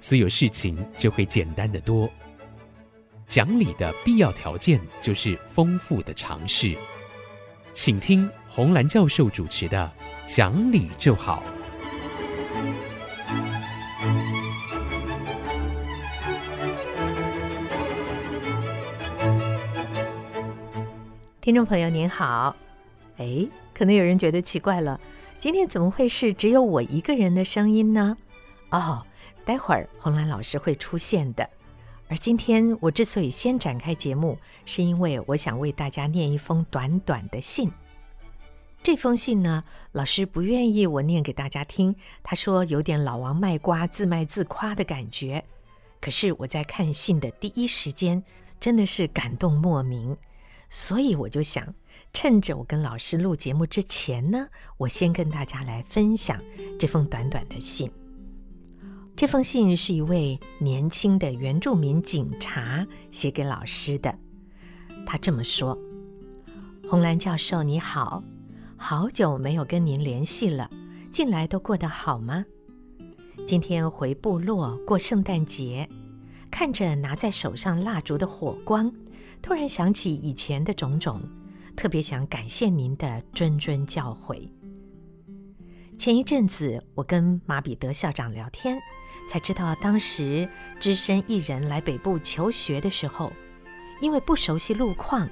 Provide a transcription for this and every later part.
所有事情就会简单得多。讲理的必要条件就是丰富的常识。请听红兰教授主持的《讲理就好》。听众朋友您好，哎，可能有人觉得奇怪了，今天怎么会是只有我一个人的声音呢？哦，待会儿红兰老师会出现的。而今天我之所以先展开节目，是因为我想为大家念一封短短的信。这封信呢，老师不愿意我念给大家听，他说有点老王卖瓜、自卖自夸的感觉。可是我在看信的第一时间，真的是感动莫名。所以我就想，趁着我跟老师录节目之前呢，我先跟大家来分享这封短短的信。这封信是一位年轻的原住民警察写给老师的。他这么说：“红兰教授你好，好久没有跟您联系了，近来都过得好吗？今天回部落过圣诞节，看着拿在手上蜡烛的火光。”突然想起以前的种种，特别想感谢您的谆谆教诲。前一阵子，我跟马彼得校长聊天，才知道当时只身一人来北部求学的时候，因为不熟悉路况，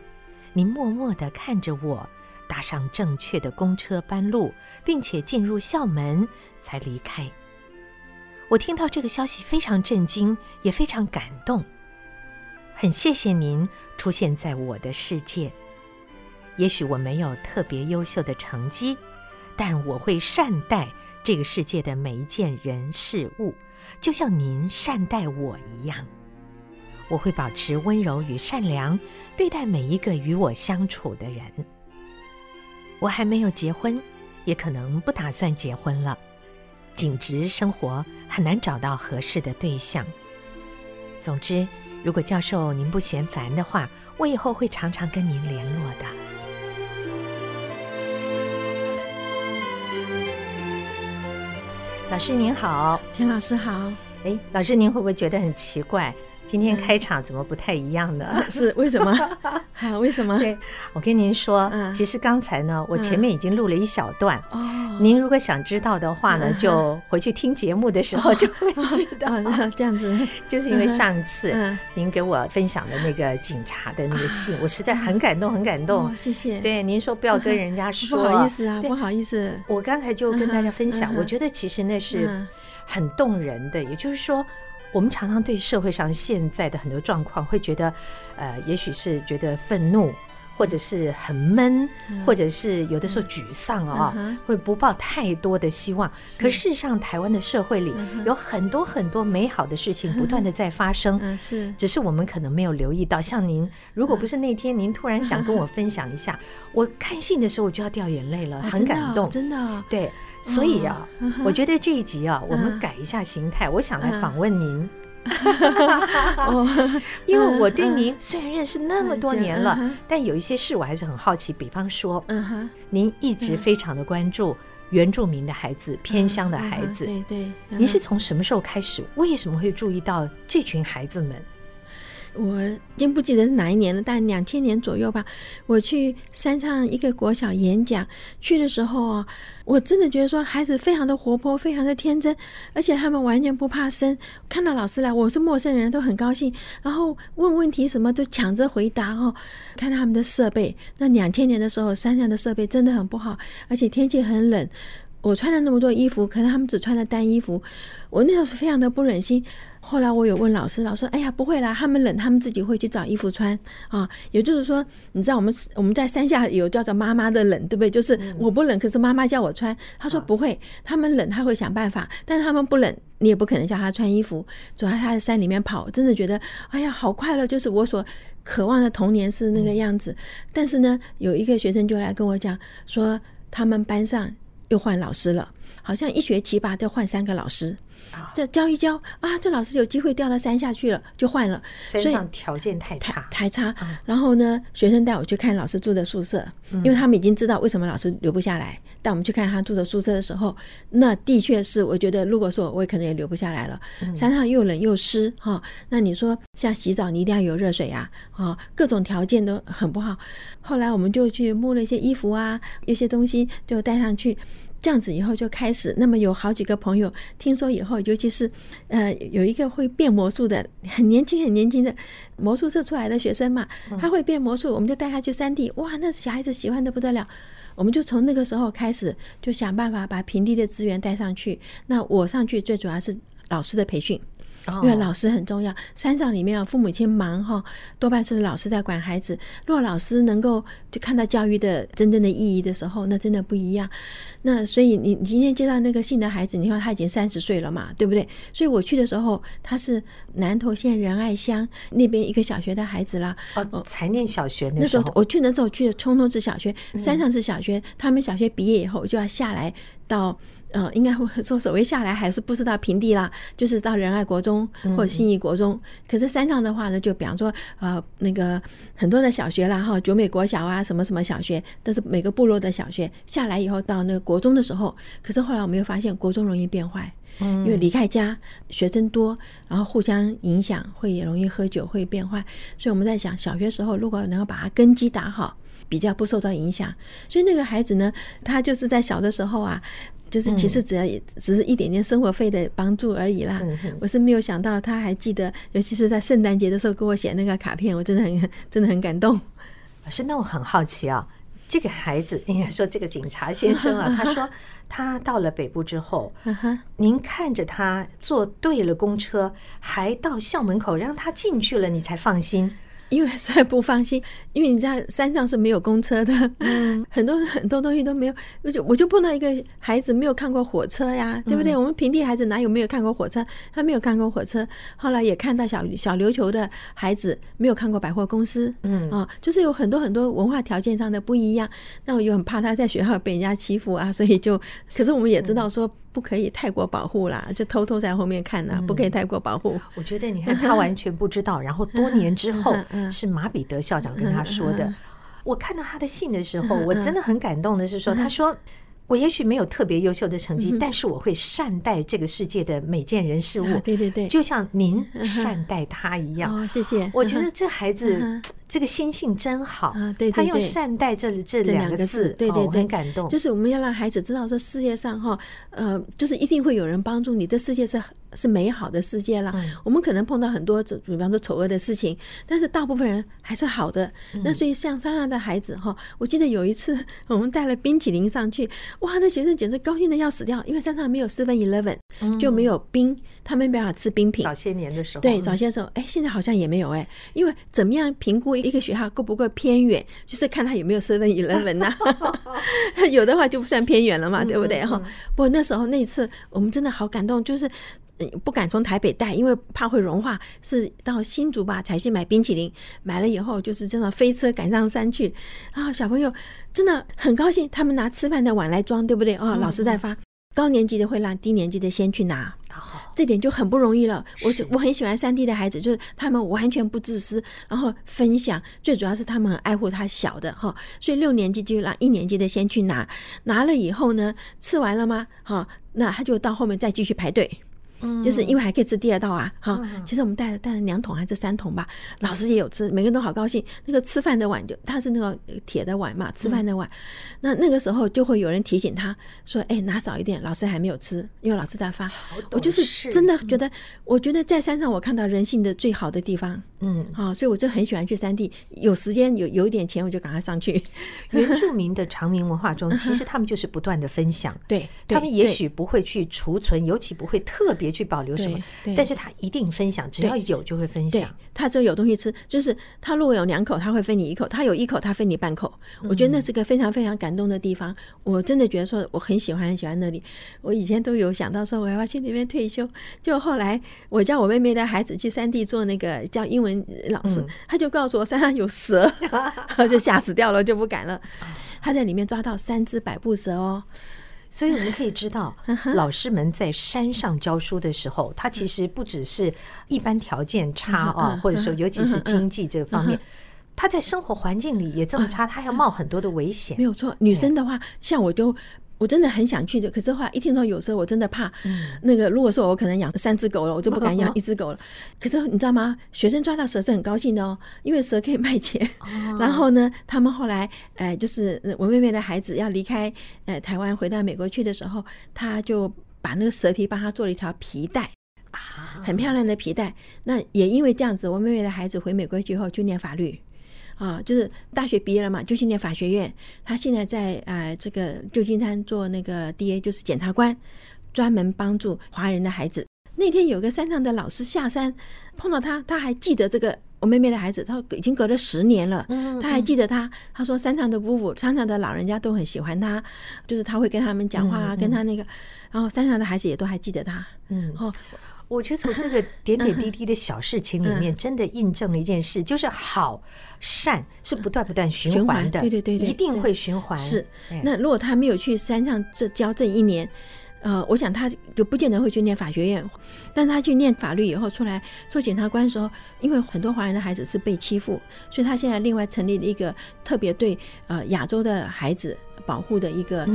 您默默地看着我搭上正确的公车班路，并且进入校门才离开。我听到这个消息非常震惊，也非常感动。很谢谢您出现在我的世界。也许我没有特别优秀的成绩，但我会善待这个世界的每一件人事物，就像您善待我一样。我会保持温柔与善良，对待每一个与我相处的人。我还没有结婚，也可能不打算结婚了。警职生活很难找到合适的对象。总之。如果教授您不嫌烦的话，我以后会常常跟您联络的。老师您好，田老师好。哎，老师您会不会觉得很奇怪？今天开场怎么不太一样呢？嗯、是为什么？好，为什么？对，我跟您说，嗯、其实刚才呢，我前面已经录了一小段。哦、嗯，您如果想知道的话呢，嗯、就回去听节目的时候就会知道。哦哦、这样子，就是因为上次您给我分享的那个警察的那个信，嗯、我实在很感动，很感动。哦、谢谢。对，您说不要跟人家说，不好意思啊，不好意思。我刚才就跟大家分享，嗯、我觉得其实那是很动人的，也就是说。我们常常对社会上现在的很多状况会觉得，呃，也许是觉得愤怒，或者是很闷，或者是有的时候沮丧啊、哦，会不抱太多的希望。可事实上，台湾的社会里有很多很多美好的事情不断的在发生，是，只是我们可能没有留意到。像您，如果不是那天您突然想跟我分享一下，我看信的时候我就要掉眼泪了，很感动，真的，对。所以啊，哦、我觉得这一集啊，我们改一下形态，嗯、我想来访问您。因为我对您虽然认识那么多年了，嗯、但有一些事我还是很好奇。比方说，您一直非常的关注原住民的孩子、偏乡的孩子。对对，您是从什么时候开始？为什么会注意到这群孩子们？我已经不记得是哪一年了，但两千年左右吧。我去山上一个国小演讲，去的时候啊，我真的觉得说孩子非常的活泼，非常的天真，而且他们完全不怕生。看到老师来，我是陌生人，都很高兴，然后问问题什么就抢着回答哦。看他们的设备，那两千年的时候，山上的设备真的很不好，而且天气很冷。我穿了那么多衣服，可是他们只穿了单衣服，我那时候非常的不忍心。后来我有问老师，老师说：“哎呀，不会啦，他们冷，他们自己会去找衣服穿啊。”也就是说，你知道我们我们在山下有叫做妈妈的冷，对不对？就是我不冷，可是妈妈叫我穿。他说不会，他们冷他会想办法，但是他们不冷，你也不可能叫他穿衣服。主要他在山里面跑，真的觉得哎呀好快乐，就是我所渴望的童年是那个样子。但是呢，有一个学生就来跟我讲说，他们班上又换老师了，好像一学期吧，就换三个老师。这教一教啊，这老师有机会掉到山下去了，就换了。山上条件太差，太差。然后呢，学生带我去看老师住的宿舍，因为他们已经知道为什么老师留不下来。带我们去看他住的宿舍的时候，那的确是，我觉得如果说我也可能也留不下来了。山上又冷又湿哈，那你说像洗澡，你一定要有热水呀，啊，各种条件都很不好。后来我们就去摸了一些衣服啊，一些东西就带上去。这样子以后就开始，那么有好几个朋友听说以后，尤其是呃有一个会变魔术的，很年轻很年轻的魔术社出来的学生嘛，他会变魔术，我们就带他去山地，哇，那小孩子喜欢的不得了，我们就从那个时候开始就想办法把平地的资源带上去。那我上去最主要是老师的培训。因为老师很重要，山上里面啊，父母亲忙哈，多半是老师在管孩子。若老师能够就看到教育的真正的意义的时候，那真的不一样。那所以你你今天接到那个信的孩子，你看他已经三十岁了嘛，对不对？所以我去的时候，他是南投县仁爱乡那边一个小学的孩子啦。哦，才念小学那时候。那时候我去的时候去的冲通是小学，山上是小学，他们小学毕业以后就要下来到。嗯，应该会说所谓下来还是不是到平地啦，就是到仁爱国中或者信义国中。可是山上的话呢，就比方说呃那个很多的小学啦哈，九美国小啊，什么什么小学，但是每个部落的小学下来以后到那个国中的时候，可是后来我们又发现国中容易变坏，因为离开家学生多，然后互相影响，会也容易喝酒会变坏。所以我们在想，小学时候如果能够把它根基打好，比较不受到影响。所以那个孩子呢，他就是在小的时候啊。就是其实只要也只是一点点生活费的帮助而已啦。我是没有想到他还记得，尤其是在圣诞节的时候给我写那个卡片，我真的很真的很感动。老师，那我很好奇啊，这个孩子应该说这个警察先生啊，他说他到了北部之后，您看着他坐对了公车，还到校门口让他进去了，你才放心。因为实在不放心，因为你在山上是没有公车的，嗯，很多很多东西都没有。我就我就碰到一个孩子没有看过火车呀，对不对？我们平地孩子哪有没有看过火车？他没有看过火车。后来也看到小小琉球的孩子没有看过百货公司，嗯啊，就是有很多很多文化条件上的不一样。那我又很怕他在学校被人家欺负啊，所以就，可是我们也知道说。不可以太过保护啦，就偷偷在后面看呐，不可以太过保护。我觉得你看他完全不知道，然后多年之后 是马彼得校长跟他说的。我看到他的信的时候，我真的很感动的是说，他说。我也许没有特别优秀的成绩，但是我会善待这个世界的每件人事物。对对对，就像您善待他一样。哦，谢谢。我觉得这孩子这个心性真好啊。对，他用善待这这两个字，对对对，很感动。就是我们要让孩子知道说，世界上哈，呃，就是一定会有人帮助你。这世界是是美好的世界了。我们可能碰到很多，比方说丑恶的事情，但是大部分人还是好的。那所以像山上的孩子哈，我记得有一次 我们带了冰淇淋上去。哇，那学生简直高兴的要死掉，因为山上没有 Seven Eleven，就没有冰，他们没办法吃冰品。早些年的时候，对，早些时候，哎，现在好像也没有哎，因为怎么样评估一个学校够不够偏远，就是看他有没有 Seven Eleven 呐，有的话就不算偏远了嘛，对不对哈？不过那时候那一次我们真的好感动，就是。不敢从台北带，因为怕会融化。是到新竹吧才去买冰淇淋，买了以后就是真的飞车赶上山去。啊，小朋友真的很高兴，他们拿吃饭的碗来装，对不对？哦，老师在发，高年级的会让低年级的先去拿，这点就很不容易了。我我很喜欢三 D 的孩子，就是他们完全不自私，然后分享，最主要是他们很爱护他小的哈。所以六年级就让一年级的先去拿，拿了以后呢，吃完了吗？哈，那他就到后面再继续排队。就是因为还可以吃第二道啊，哈，其实我们带了带了两桶还是三桶吧，老师也有吃，每个人都好高兴。那个吃饭的碗就他是那个铁的碗嘛，吃饭的碗，那那个时候就会有人提醒他说：“哎，拿少一点，老师还没有吃，因为老师在发。”我就是真的觉得，我觉得在山上我看到人性的最好的地方，嗯，好、哦，所以我就很喜欢去山地，有时间有有一点钱，我就赶快上去。原住民的长明文化中，其实他们就是不断的分享，对，他们也许不会去储存，尤其不会特别去保留什么，但是他一定分享，只要有就会分享。他只要有东西吃，就是他如果有两口，他会分你一口；他有一口，他分你半口。我觉得那是个非常非常感动的地方。我真的觉得说，我很喜欢很喜欢那里。我以前都有想到说，我要去那边退休。就后来我叫我妹妹的孩子去山地做那个叫英文老师，他就告诉我山上有蛇，他 就吓死掉了，就不敢了。他在里面抓到三只百步蛇哦。所以我们可以知道，老师们在山上教书的时候，他其实不只是一般条件差啊，或者说尤其是经济这个方面，他在生活环境里也这么差，他要冒很多的危险。没有错，女生的话，像我就。我真的很想去的，可是后来一听到有时候，我真的怕。那个如果说我可能养三只狗了，我就不敢养 一只狗了。可是你知道吗？学生抓到蛇是很高兴的哦，因为蛇可以卖钱。然后呢，他们后来，呃，就是我妹妹的孩子要离开呃台湾回到美国去的时候，他就把那个蛇皮帮他做了一条皮带啊，很漂亮的皮带。那也因为这样子，我妹妹的孩子回美国去以后就念法律。啊，就是大学毕业了嘛，就去念法学院。他现在在呃这个旧金山做那个 DA，就是检察官，专门帮助华人的孩子。那天有个山上的老师下山碰到他，他还记得这个我妹妹的孩子，他已经隔了十年了，他还记得他。他说山上的夫妇、山上的老人家都很喜欢他，就是他会跟他们讲话，跟他那个，然后山上的孩子也都还记得他。嗯，哦。我觉得从这个点点滴滴的小事情里面，真的印证了一件事，就是好善是不断不断循环的，对对对，一定会循环。是，那如果他没有去山上这教这一年，呃，我想他就不见得会去念法学院。但他去念法律以后出来做检察官的时候，因为很多华人的孩子是被欺负，所以他现在另外成立了一个特别对呃亚洲的孩子。保护的一个，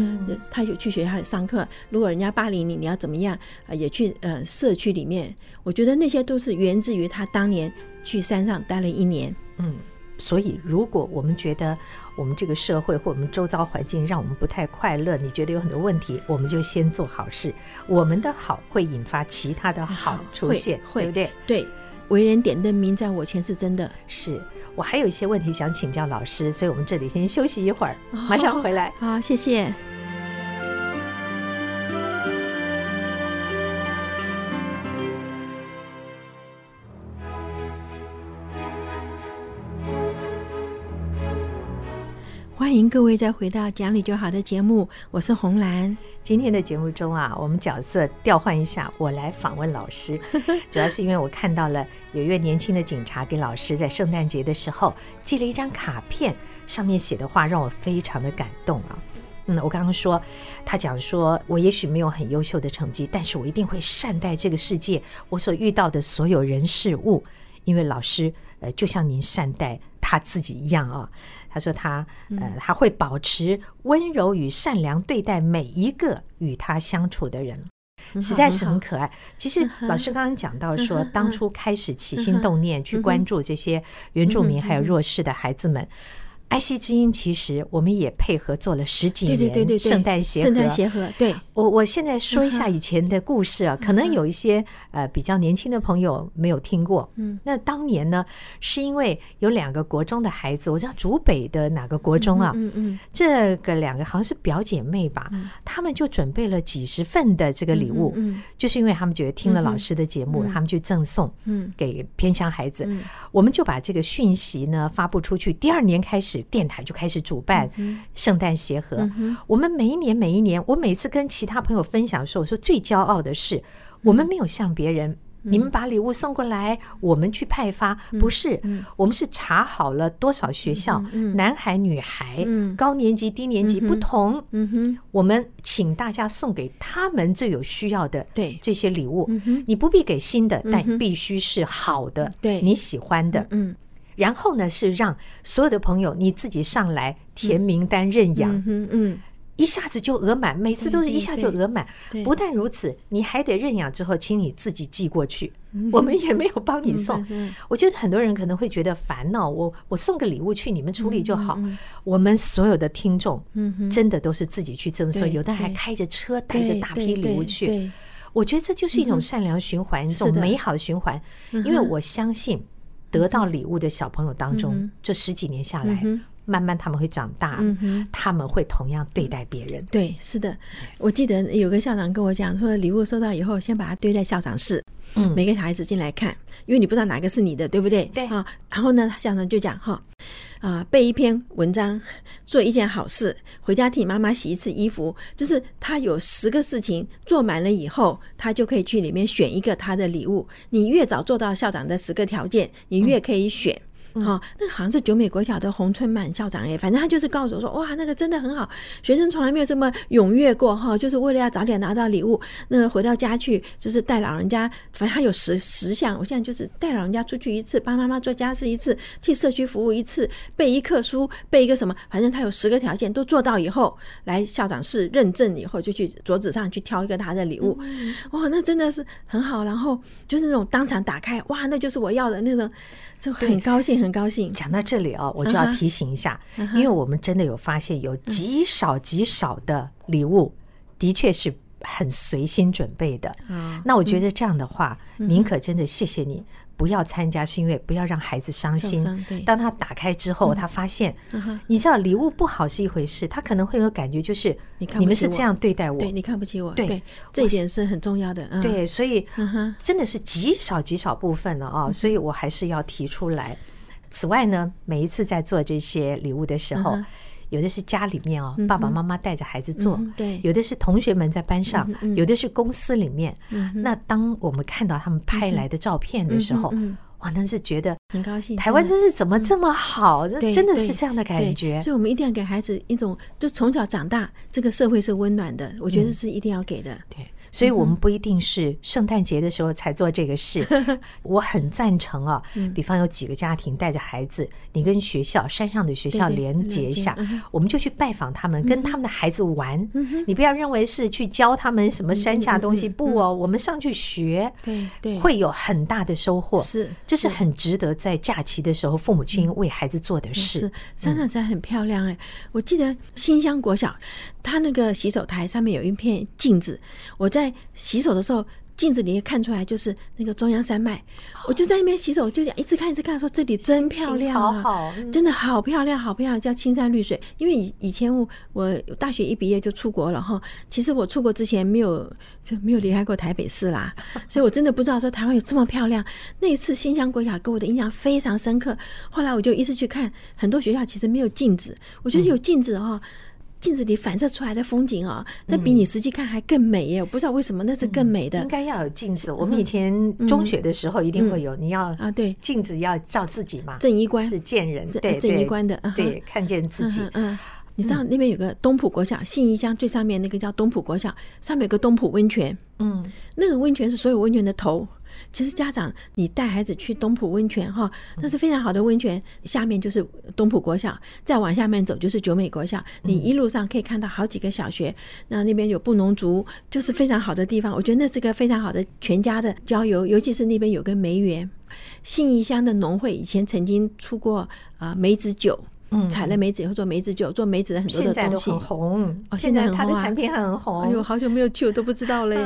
他就去学校里上课。如果人家霸凌你，你要怎么样？也去呃社区里面。我觉得那些都是源自于他当年去山上待了一年。嗯，所以如果我们觉得我们这个社会或我们周遭环境让我们不太快乐，你觉得有很多问题，我们就先做好事。我们的好会引发其他的好出现，对不对？对，为人点灯，明在我前是真的。是。我还有一些问题想请教老师，所以我们这里先休息一会儿，马上回来。好，谢谢。欢迎各位再回到讲理就好的节目，我是红兰。今天的节目中啊，我们角色调换一下，我来访问老师，主要是因为我看到了有一位年轻的警察给老师在圣诞节的时候寄了一张卡片，上面写的话让我非常的感动啊。嗯，我刚刚说他讲说我也许没有很优秀的成绩，但是我一定会善待这个世界，我所遇到的所有人事物，因为老师呃就像您善待他自己一样啊。他说他呃他会保持温柔与善良对待每一个与他相处的人，实在是很可爱。其实老师刚刚讲到说，当初开始起心动念去关注这些原住民还有弱势的孩子们。爱惜之音，其实我们也配合做了十几年，对对对对，圣诞协和，圣诞协和。对，我我现在说一下以前的故事啊，可能有一些呃比较年轻的朋友没有听过。嗯，那当年呢，是因为有两个国中的孩子，我知道竹北的哪个国中啊？嗯嗯，这个两个好像是表姐妹吧，他们就准备了几十份的这个礼物，嗯，就是因为他们觉得听了老师的节目，他们去赠送，嗯，给偏乡孩子，我们就把这个讯息呢发布出去。第二年开始。电台就开始主办圣诞协和。我们每一年每一年，我每次跟其他朋友分享的时候，我说最骄傲的是，我们没有像别人，嗯、你们把礼物送过来，我们去派发，不是，嗯、我们是查好了多少学校，嗯、男孩女孩，嗯、高年级低年级不同，嗯哼，我们请大家送给他们最有需要的对。这些礼物。嗯、你不必给新的，但必须是好的，对。你喜欢的，嗯。然后呢，是让所有的朋友你自己上来填名单认养，嗯嗯，一下子就额满，每次都是一下就额满。不但如此，你还得认养之后，请你自己寄过去，我们也没有帮你送。我觉得很多人可能会觉得烦恼，我我送个礼物去，你们处理就好。我们所有的听众，真的都是自己去赠送，有的人还开着车带着大批礼物去。我觉得这就是一种善良循环，一种美好的循环，因为我相信。得到礼物的小朋友当中，嗯、这十几年下来。嗯慢慢他们会长大，他们会同样对待别人。对，是的，我记得有个校长跟我讲说，礼物收到以后，先把它堆在校长室，嗯，每个小孩子进来看，因为你不知道哪个是你的，对不对？对啊。然后呢，校长就讲哈，啊，背一篇文章，做一件好事，回家替妈妈洗一次衣服，就是他有十个事情做满了以后，他就可以去里面选一个他的礼物。你越早做到校长的十个条件，你越可以选。哦，那个好像是九美国小的洪春满校长哎，反正他就是告诉我说，哇，那个真的很好，学生从来没有这么踊跃过哈，就是为了要早点拿到礼物。那个回到家去，就是带老人家，反正他有十十项，我现在就是带老人家出去一次，帮妈妈做家事一次，替社区服务一次，背一课书，背一个什么，反正他有十个条件都做到以后，来校长室认证以后，就去桌子上去挑一个他的礼物。哇，那真的是很好，然后就是那种当场打开，哇，那就是我要的那种。就很高兴，很高兴。讲到这里哦，我就要提醒一下，uh -huh. 因为我们真的有发现，有极少极少的礼物，的确是很随心准备的。Uh -huh. 那我觉得这样的话，宁、uh -huh. 可真的谢谢你。不要参加，是因为不要让孩子伤心。当他打开之后，嗯、他发现、嗯，你知道礼物不好是一回事，他可能会有感觉，就是你看你们是这样对待我，对，你看不起我，对，这一点是很重要的。嗯、对，所以、嗯、真的是极少极少部分了啊、嗯，所以我还是要提出来。此外呢，每一次在做这些礼物的时候。嗯有的是家里面哦，爸爸妈妈带着孩子做，嗯，对；有的是同学们在班上，嗯、有的是公司里面，嗯。那当我们看到他们拍来的照片的时候，嗯、哇，那是觉得很高兴。台湾真是怎么这么好？这、嗯、真的是这样的感觉。所以，我们一定要给孩子一种，就从小长大，这个社会是温暖的。我觉得是一定要给的。嗯、对。所以我们不一定是圣诞节的时候才做这个事。我很赞成啊，比方有几个家庭带着孩子，你跟学校山上的学校连接一下，我们就去拜访他们，跟他们的孩子玩。你不要认为是去教他们什么山下东西，不哦，我们上去学，对对，会有很大的收获。是，这是很值得在假期的时候父母亲为孩子做的事。是，山上山很漂亮哎，我记得新乡国小，他那个洗手台上面有一片镜子，我在。在洗手的时候，镜子里面看出来就是那个中央山脉。我就在那边洗手，就这样一直看一直看，说这里真漂亮啊，好好，真的好漂亮，好漂亮，叫青山绿水。因为以以前我我大学一毕业就出国了哈，其实我出国之前没有就没有离开过台北市啦，所以我真的不知道说台湾有这么漂亮。那一次新乡国小给我的印象非常深刻，后来我就一直去看很多学校，其实没有镜子，我觉得有镜子哈。镜子里反射出来的风景啊，那比你实际看还更美耶！我不知道为什么那是更美的。应该要有镜子。我们以前中学的时候一定会有，你要啊，对，镜子要照自己嘛。正衣冠是见人，对正衣冠的，对，看见自己。嗯，你知道那边有个东浦国小，信义乡最上面那个叫东浦国小，上面有个东浦温泉。嗯，那个温泉是所有温泉的头。其实家长，你带孩子去东浦温泉哈，那是非常好的温泉。下面就是东浦国小，再往下面走就是九美国小。你一路上可以看到好几个小学，那那边有布农族，就是非常好的地方。我觉得那是个非常好的全家的郊游，尤其是那边有个梅园。信义乡的农会以前曾经出过啊梅子酒，嗯，采了梅子以后做梅子酒，做梅子的很多的东西，很红哦。现在它的产品很红。哎呦，好久没有去，我都不知道了耶。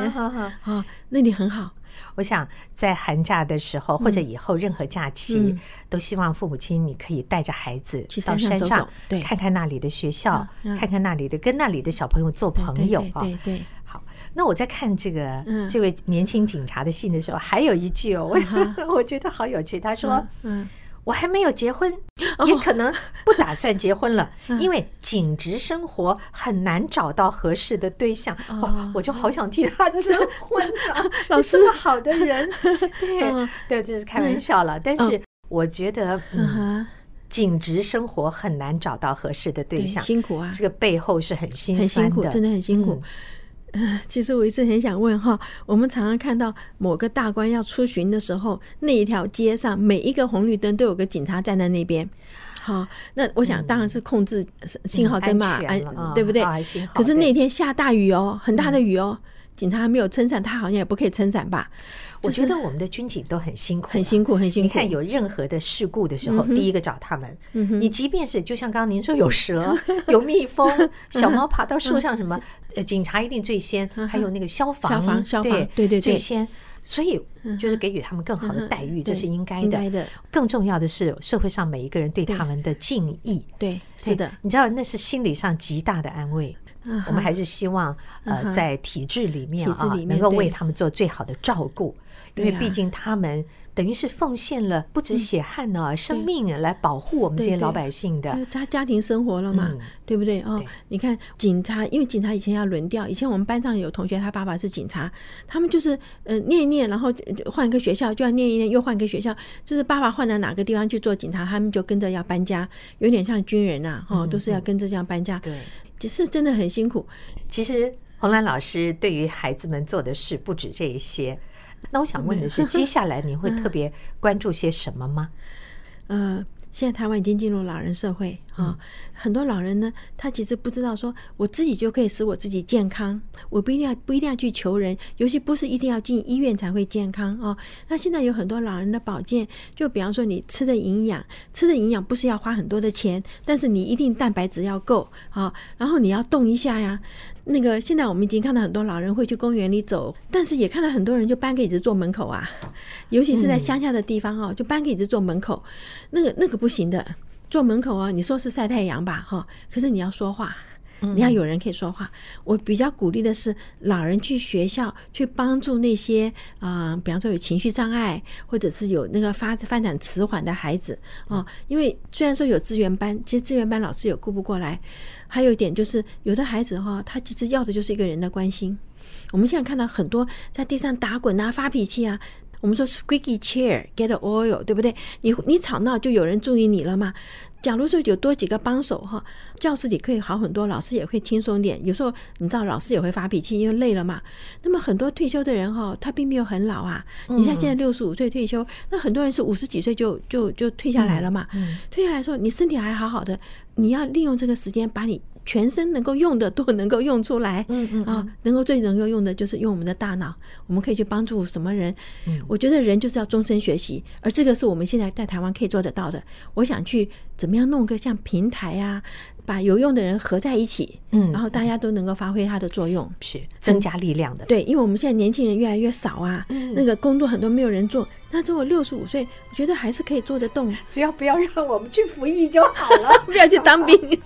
啊，那里很好。我想在寒假的时候，或者以后任何假期，都希望父母亲你可以带着孩子去到山上，对，看看那里的学校，看看那里的，跟那里的小朋友做朋友啊。对对。好，那我在看这个这位年轻警察的信的时候，还有一句哦，我 觉得好有趣。他说：“嗯。”我还没有结婚，也可能不打算结婚了，因为紧职生活很难找到合适的对象。哦，我就好想替他征婚啊！老师，好的人，对对，这是开玩笑了。但是我觉得，嗯，警职生活很难找到合适的对象，辛苦啊！这个背后是很辛很辛苦，真的很辛苦。其实我一直很想问哈，我们常常看到某个大官要出巡的时候，那一条街上每一个红绿灯都有个警察站在那边。好，那我想当然是控制信号灯嘛，安对不对？可是那天下大雨哦，很大的雨哦，警察还没有撑伞，他好像也不可以撑伞吧？我觉得我们的军警都很辛苦，很辛苦，很辛苦。你看有任何的事故的时候，第一个找他们。你即便是就像刚刚您说有蛇、有蜜蜂、小猫爬到树上什么，呃，警察一定最先。还有那个消防，消防，消防，对对对，最先。所以就是给予他们更好的待遇，这是应该的。更重要的是，社会上每一个人对他们的敬意。对，是的。你知道，那是心理上极大的安慰。我们还是希望，呃，在体制里面啊，能够为他们做最好的照顾，因为毕竟他们。等于是奉献了不止血汗呢、啊，嗯、生命来保护我们这些老百姓的。他家庭生活了嘛，嗯、对不对？哦，你看警察，因为警察以前要轮调，以前我们班上有同学，他爸爸是警察，他们就是呃念一念，然后换一个学校就要念一念，又换一个学校，就是爸爸换到哪个地方去做警察，他们就跟着要搬家，有点像军人呐、啊，哦，都是要跟着这样搬家。对，就是真的很辛苦。其实洪兰老师对于孩子们做的事不止这一些。那我想问的是，接下来你会特别关注些什么吗？呃，现在台湾已经进入老人社会啊，很多老人呢，他其实不知道说，我自己就可以使我自己健康，我不一定要不一定要去求人，尤其不是一定要进医院才会健康啊。那现在有很多老人的保健，就比方说你吃的营养，吃的营养不是要花很多的钱，但是你一定蛋白质要够啊，然后你要动一下呀。那个现在我们已经看到很多老人会去公园里走，但是也看到很多人就搬个椅子坐门口啊，尤其是在乡下的地方哦，就搬个椅子坐门口，那个那个不行的，坐门口啊，你说是晒太阳吧，哈，可是你要说话。你要有人可以说话，我比较鼓励的是老人去学校去帮助那些啊、比方说有情绪障碍或者是有那个发发展迟缓的孩子啊。因为虽然说有资源班，其实资源班老师也顾不过来。还有一点就是，有的孩子哈，他其实要的就是一个人的关心。我们现在看到很多在地上打滚啊、发脾气啊，我们说 squeaky chair get oil，对不对？你你吵闹就有人注意你了吗？假如说有多几个帮手哈，教室里可以好很多，老师也会轻松点。有时候你知道老师也会发脾气，因为累了嘛。那么很多退休的人哈，他并没有很老啊。你像现在六十五岁退休，那很多人是五十几岁就就就退下来了嘛。退下来的时候，你身体还好好的，你要利用这个时间把你。全身能够用的都能够用出来，嗯嗯啊，能够最能够用的就是用我们的大脑，我们可以去帮助什么人？嗯，我觉得人就是要终身学习，而这个是我们现在在台湾可以做得到的。我想去怎么样弄个像平台啊。把有用的人合在一起，嗯，然后大家都能够发挥它的作用，是增加力量的。对，因为我们现在年轻人越来越少啊，嗯，那个工作很多没有人做，那等我六十五岁，我觉得还是可以做得动，只要不要让我们去服役就好了，不要去当兵。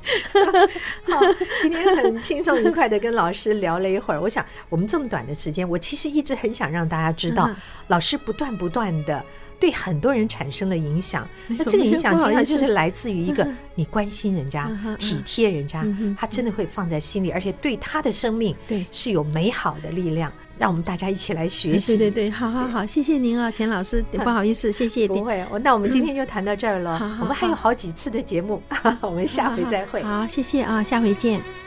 好，今天很轻松愉快的跟老师聊了一会儿，我想我们这么短的时间，我其实一直很想让大家知道，老师不断不断的。对很多人产生了影响，那这个影响经常就是来自于一个你关心人家、体贴人家，他真的会放在心里，而且对他的生命对是有美好的力量。让我们大家一起来学习。对对对，好好好，谢谢您啊，钱老师，不好意思，谢谢。不会，那我们今天就谈到这儿了。我们还有好几次的节目，我们下回再会。好，谢谢啊，下回见。